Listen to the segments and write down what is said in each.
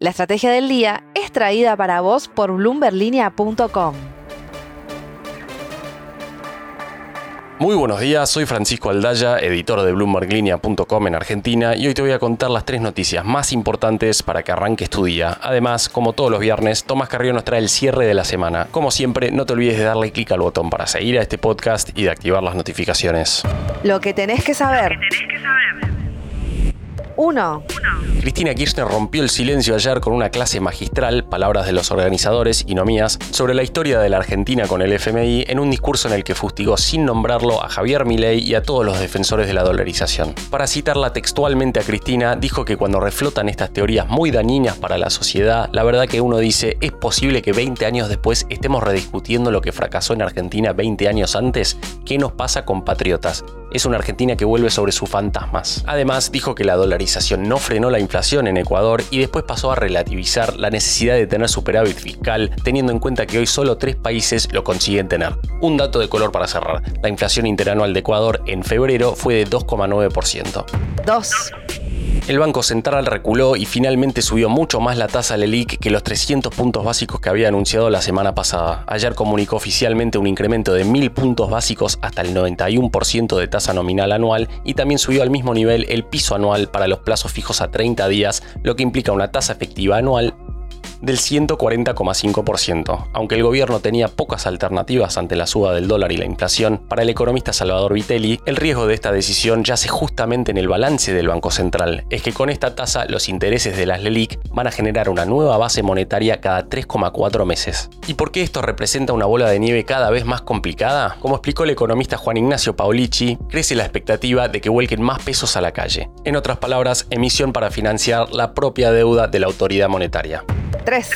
La estrategia del día es traída para vos por bloomberlinia.com. Muy buenos días, soy Francisco Aldaya, editor de BloombergLinea.com en Argentina y hoy te voy a contar las tres noticias más importantes para que arranques tu día. Además, como todos los viernes, Tomás Carrió nos trae el cierre de la semana. Como siempre, no te olvides de darle clic al botón para seguir a este podcast y de activar las notificaciones. Lo que tenés que saber. 1. Cristina Kirchner rompió el silencio ayer con una clase magistral, palabras de los organizadores y no mías, sobre la historia de la Argentina con el FMI en un discurso en el que fustigó sin nombrarlo a Javier Milei y a todos los defensores de la dolarización. Para citarla textualmente a Cristina, dijo que cuando reflotan estas teorías muy dañinas para la sociedad, la verdad que uno dice, es posible que 20 años después estemos rediscutiendo lo que fracasó en Argentina 20 años antes. ¿Qué nos pasa con patriotas? es una Argentina que vuelve sobre sus fantasmas. Además, dijo que la dolarización no frenó la inflación en Ecuador y después pasó a relativizar la necesidad de tener superávit fiscal, teniendo en cuenta que hoy solo tres países lo consiguen tener. Un dato de color para cerrar. La inflación interanual de Ecuador en febrero fue de 2,9%. 2. El Banco Central reculó y finalmente subió mucho más la tasa LELIC que los 300 puntos básicos que había anunciado la semana pasada. Ayer comunicó oficialmente un incremento de 1000 puntos básicos hasta el 91% de tasa nominal anual y también subió al mismo nivel el piso anual para los plazos fijos a 30 días, lo que implica una tasa efectiva anual del 140,5%. Aunque el gobierno tenía pocas alternativas ante la suba del dólar y la inflación, para el economista Salvador Vitelli, el riesgo de esta decisión yace justamente en el balance del Banco Central. Es que con esta tasa los intereses de las LELIC van a generar una nueva base monetaria cada 3,4 meses. ¿Y por qué esto representa una bola de nieve cada vez más complicada? Como explicó el economista Juan Ignacio Paulici, crece la expectativa de que vuelquen más pesos a la calle. En otras palabras, emisión para financiar la propia deuda de la autoridad monetaria. 3.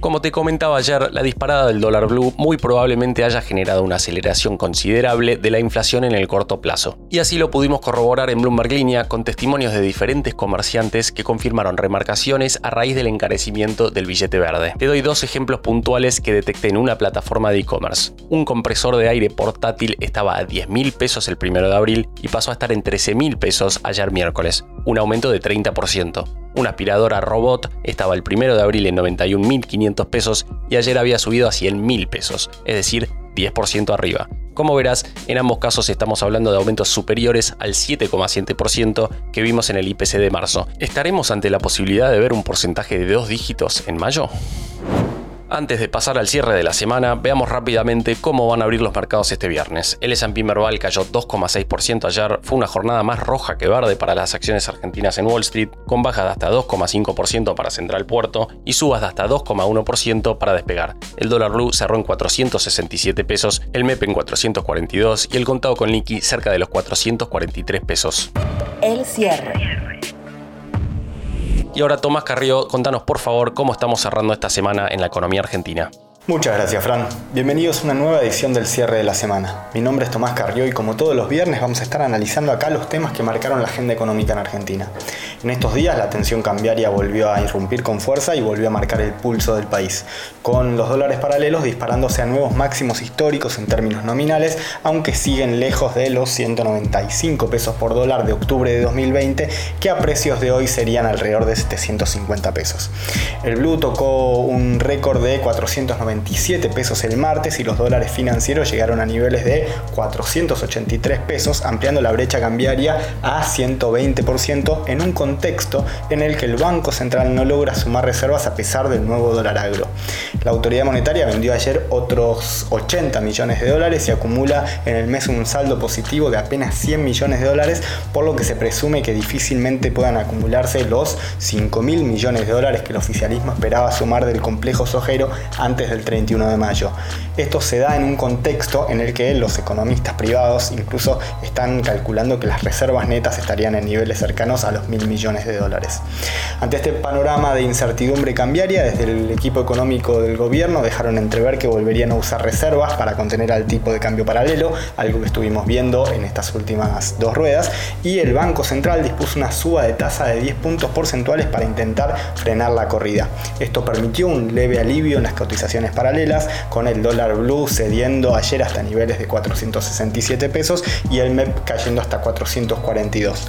Como te comentaba ayer, la disparada del dólar blue muy probablemente haya generado una aceleración considerable de la inflación en el corto plazo. Y así lo pudimos corroborar en Bloomberg Línea con testimonios de diferentes comerciantes que confirmaron remarcaciones a raíz del encarecimiento del billete verde. Te doy dos ejemplos puntuales que detecté en una plataforma de e-commerce. Un compresor de aire portátil estaba a 10 mil pesos el 1 de abril y pasó a estar en 13 mil pesos ayer miércoles, un aumento de 30%. Una aspiradora robot estaba el 1 de abril en 91.500 pesos y ayer había subido a 100.000 pesos, es decir, 10% arriba. Como verás, en ambos casos estamos hablando de aumentos superiores al 7,7% que vimos en el IPC de marzo. ¿Estaremos ante la posibilidad de ver un porcentaje de dos dígitos en mayo? Antes de pasar al cierre de la semana, veamos rápidamente cómo van a abrir los mercados este viernes. El S&P Merval cayó 2,6% ayer, fue una jornada más roja que verde para las acciones argentinas en Wall Street, con bajas de hasta 2,5% para Central Puerto y subas de hasta 2,1% para Despegar. El dólar blue cerró en 467 pesos, el MEP en 442 y el contado con liqui cerca de los 443 pesos. El cierre. Y ahora Tomás Carrió, contanos por favor cómo estamos cerrando esta semana en la economía argentina. Muchas gracias, Fran. Bienvenidos a una nueva edición del cierre de la semana. Mi nombre es Tomás Carrió y como todos los viernes vamos a estar analizando acá los temas que marcaron la agenda económica en Argentina. En estos días la tensión cambiaria volvió a irrumpir con fuerza y volvió a marcar el pulso del país, con los dólares paralelos disparándose a nuevos máximos históricos en términos nominales, aunque siguen lejos de los 195 pesos por dólar de octubre de 2020, que a precios de hoy serían alrededor de 750 pesos. El blue tocó un récord de 490 pesos el martes y los dólares financieros llegaron a niveles de 483 pesos, ampliando la brecha cambiaria a 120% en un contexto en el que el Banco Central no logra sumar reservas a pesar del nuevo dólar agro. La autoridad monetaria vendió ayer otros 80 millones de dólares y acumula en el mes un saldo positivo de apenas 100 millones de dólares, por lo que se presume que difícilmente puedan acumularse los 5 mil millones de dólares que el oficialismo esperaba sumar del complejo sojero antes del 31 de mayo. Esto se da en un contexto en el que los economistas privados incluso están calculando que las reservas netas estarían en niveles cercanos a los mil millones de dólares. Ante este panorama de incertidumbre cambiaria, desde el equipo económico del gobierno dejaron entrever que volverían a usar reservas para contener al tipo de cambio paralelo, algo que estuvimos viendo en estas últimas dos ruedas, y el Banco Central dispuso una suba de tasa de 10 puntos porcentuales para intentar frenar la corrida. Esto permitió un leve alivio en las cotizaciones paralelas, con el dólar blue cediendo ayer hasta niveles de 467 pesos y el MEP cayendo hasta 442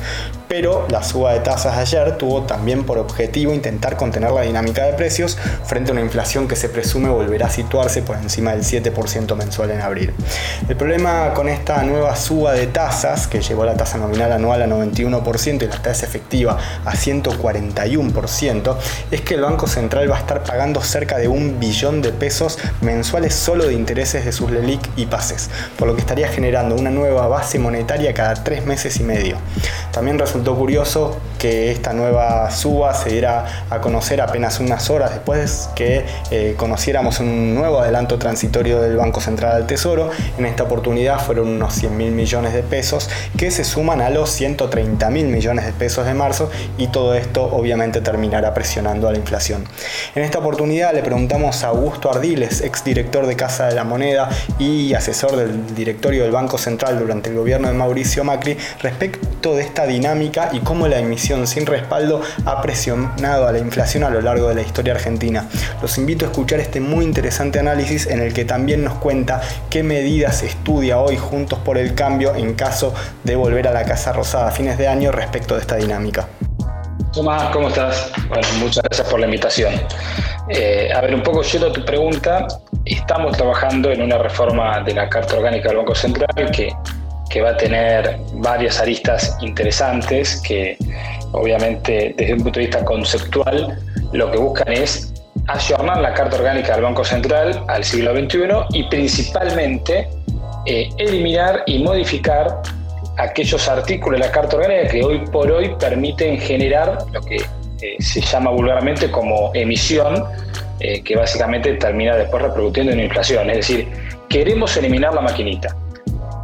pero la suba de tasas ayer tuvo también por objetivo intentar contener la dinámica de precios frente a una inflación que se presume volverá a situarse por encima del 7% mensual en abril. El problema con esta nueva suba de tasas, que llevó la tasa nominal anual a 91% y la tasa efectiva a 141%, es que el Banco Central va a estar pagando cerca de un billón de pesos mensuales solo de intereses de sus LELIC y pases, por lo que estaría generando una nueva base monetaria cada tres meses y medio. También resultó curioso que esta nueva suba se diera a conocer apenas unas horas después que eh, conociéramos un nuevo adelanto transitorio del Banco Central al Tesoro. En esta oportunidad fueron unos 100 mil millones de pesos que se suman a los 130 mil millones de pesos de marzo y todo esto obviamente terminará presionando a la inflación. En esta oportunidad le preguntamos a Augusto Ardiles, exdirector de Casa de la Moneda y asesor del directorio del Banco Central durante el gobierno de Mauricio Macri, respecto de esta dinámica y cómo la emisión sin respaldo ha presionado a la inflación a lo largo de la historia argentina. Los invito a escuchar este muy interesante análisis en el que también nos cuenta qué medidas estudia hoy Juntos por el Cambio en caso de volver a la Casa Rosada a fines de año respecto de esta dinámica. Tomás, ¿cómo estás? Bueno, muchas gracias por la invitación. Eh, a ver, un poco yendo a tu pregunta, estamos trabajando en una reforma de la Carta Orgánica del Banco Central que que va a tener varias aristas interesantes que obviamente desde un punto de vista conceptual lo que buscan es ayornar la Carta Orgánica del Banco Central al siglo XXI y principalmente eh, eliminar y modificar aquellos artículos de la Carta Orgánica que hoy por hoy permiten generar lo que eh, se llama vulgarmente como emisión, eh, que básicamente termina después reproduciendo en inflación. Es decir, queremos eliminar la maquinita.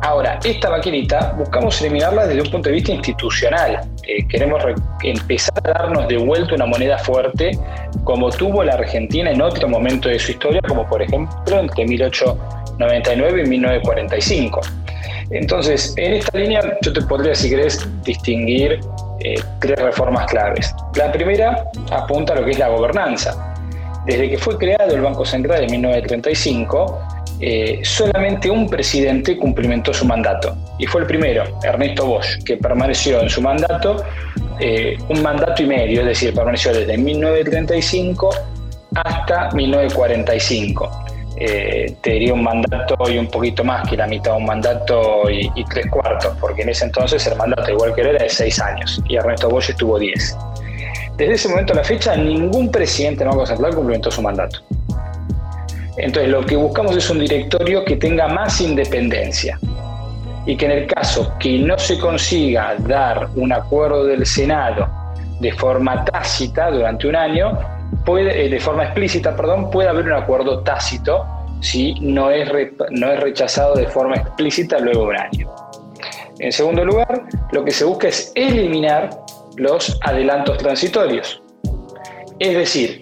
Ahora, esta maquinita buscamos eliminarla desde un punto de vista institucional. Eh, queremos empezar a darnos de vuelta una moneda fuerte como tuvo la Argentina en otro momento de su historia, como por ejemplo entre 1899 y 1945. Entonces, en esta línea yo te podría, si querés, distinguir eh, tres reformas claves. La primera apunta a lo que es la gobernanza. Desde que fue creado el Banco Central en 1935, eh, solamente un presidente cumplimentó su mandato y fue el primero, Ernesto Bosch, que permaneció en su mandato eh, un mandato y medio, es decir, permaneció desde 1935 hasta 1945. Eh, te diría un mandato y un poquito más que la mitad de un mandato y, tres cuartos, porque en ese entonces el mandato, igual que él, era de seis años y Ernesto Bosch estuvo diez. Desde ese momento a la fecha, ningún presidente del Banco Central cumplimentó su mandato. Entonces lo que buscamos es un directorio que tenga más independencia y que en el caso que no se consiga dar un acuerdo del Senado de forma tácita durante un año, puede, eh, de forma explícita, perdón, puede haber un acuerdo tácito si no es, no es rechazado de forma explícita luego de un año. En segundo lugar, lo que se busca es eliminar los adelantos transitorios. Es decir,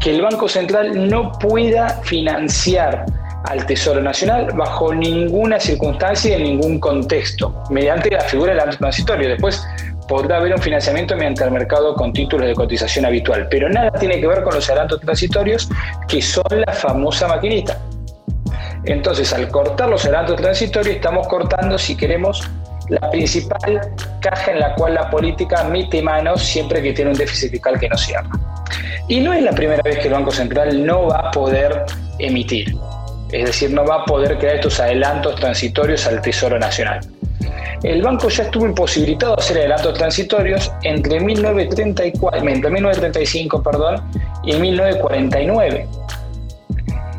que el Banco Central no pueda financiar al Tesoro Nacional bajo ninguna circunstancia y en ningún contexto, mediante la figura del adelanto transitorio. Después podrá haber un financiamiento mediante el mercado con títulos de cotización habitual, pero nada tiene que ver con los adelantos transitorios, que son la famosa maquinita. Entonces, al cortar los adelantos transitorios, estamos cortando, si queremos, la principal caja en la cual la política mete manos siempre que tiene un déficit fiscal que no cierra. Y no es la primera vez que el Banco Central no va a poder emitir, es decir, no va a poder crear estos adelantos transitorios al Tesoro Nacional. El banco ya estuvo imposibilitado de hacer adelantos transitorios entre, 1934, entre 1935 perdón, y 1949.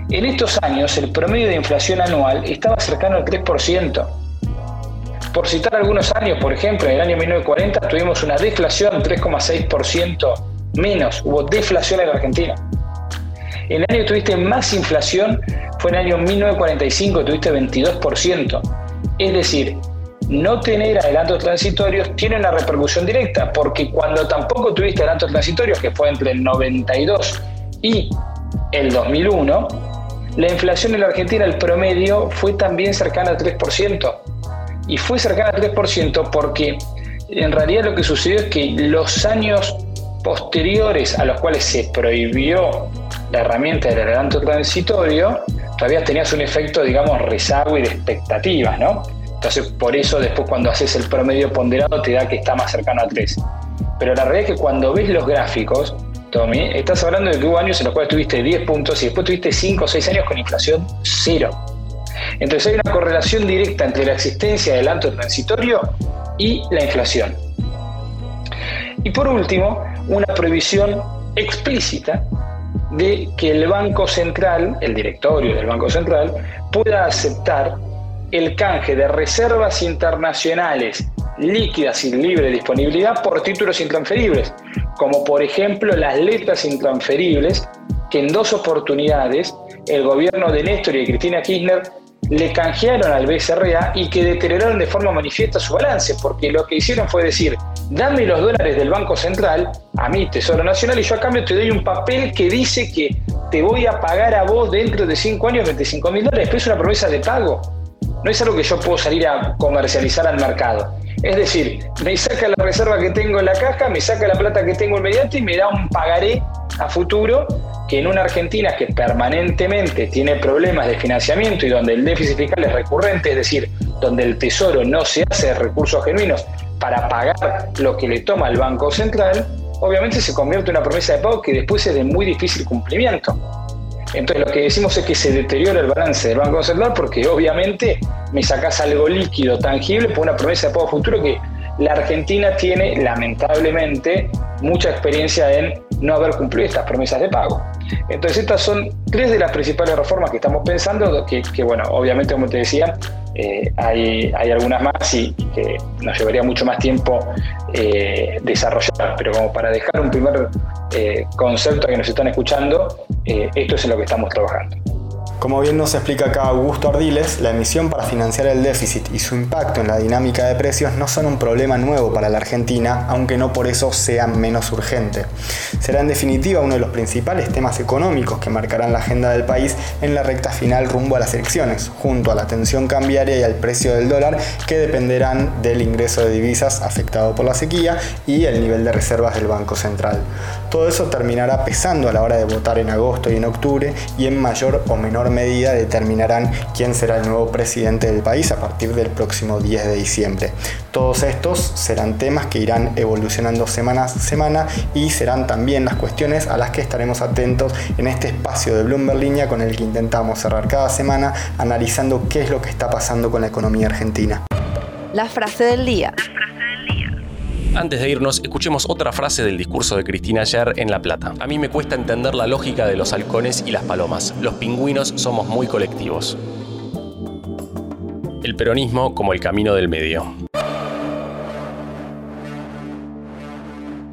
En estos años el promedio de inflación anual estaba cercano al 3%. Por citar algunos años, por ejemplo, en el año 1940 tuvimos una deflación 3,6% menos, hubo deflación en la Argentina. El año que tuviste más inflación fue en el año 1945, tuviste 22%. Es decir, no tener adelantos transitorios tiene una repercusión directa, porque cuando tampoco tuviste adelantos transitorios, que fue entre el 92 y el 2001, la inflación en la Argentina, el promedio, fue también cercana al 3%. Y fue cercana al 3% porque en realidad lo que sucedió es que los años posteriores a los cuales se prohibió la herramienta del adelanto transitorio, todavía tenías un efecto, digamos, rezago y de expectativas, ¿no? Entonces, por eso después cuando haces el promedio ponderado te da que está más cercano a 3. Pero la realidad es que cuando ves los gráficos, Tommy, estás hablando de que hubo años en los cuales tuviste 10 puntos y después tuviste 5 o 6 años con inflación cero. Entonces hay una correlación directa entre la existencia del adelanto transitorio y la inflación. Y por último, una prohibición explícita de que el Banco Central, el directorio del Banco Central, pueda aceptar el canje de reservas internacionales líquidas y libre disponibilidad por títulos intransferibles, como por ejemplo las letras intransferibles que en dos oportunidades el gobierno de Néstor y de Cristina Kirchner le canjearon al BCRA y que deterioraron de forma manifiesta su balance, porque lo que hicieron fue decir, dame los dólares del Banco Central, a mí, Tesoro Nacional, y yo a cambio te doy un papel que dice que te voy a pagar a vos dentro de cinco años 25 mil dólares, pero es una promesa de pago. No es algo que yo puedo salir a comercializar al mercado. Es decir, me saca la reserva que tengo en la caja, me saca la plata que tengo inmediato y me da un pagaré a futuro que en una Argentina que permanentemente tiene problemas de financiamiento y donde el déficit fiscal es recurrente, es decir, donde el Tesoro no se hace recursos genuinos para pagar lo que le toma el Banco Central, obviamente se convierte en una promesa de pago que después es de muy difícil cumplimiento. Entonces lo que decimos es que se deteriora el balance del Banco Central porque obviamente me sacas algo líquido, tangible, por una promesa de pago futuro que la Argentina tiene lamentablemente mucha experiencia en no haber cumplido estas promesas de pago. Entonces estas son tres de las principales reformas que estamos pensando, que, bueno, obviamente como te decía, eh, hay, hay, algunas más y, que nos llevaría mucho más tiempo eh, desarrollar, pero como para dejar un primer eh, concepto a que nos están escuchando, esto es en lo que estamos trabajando. Como bien nos explica acá Augusto Ardiles, la emisión para financiar el déficit y su impacto en la dinámica de precios no son un problema nuevo para la Argentina, aunque no por eso sean menos urgente. Será en definitiva uno de los principales temas económicos que marcarán la agenda del país en la recta final rumbo a las elecciones, junto a la tensión cambiaria y al precio del dólar que dependerán del ingreso de divisas afectado por la sequía y el nivel de reservas del Banco Central. Todo eso terminará pesando a la hora de votar en agosto y en octubre y en mayor o menor medida determinarán quién será el nuevo presidente del país a partir del próximo 10 de diciembre. Todos estos serán temas que irán evolucionando semana a semana y serán también las cuestiones a las que estaremos atentos en este espacio de Bloomberg Línea con el que intentamos cerrar cada semana analizando qué es lo que está pasando con la economía argentina. La frase del día. Antes de irnos, escuchemos otra frase del discurso de Cristina ayer en La Plata. A mí me cuesta entender la lógica de los halcones y las palomas. Los pingüinos somos muy colectivos. El peronismo como el camino del medio.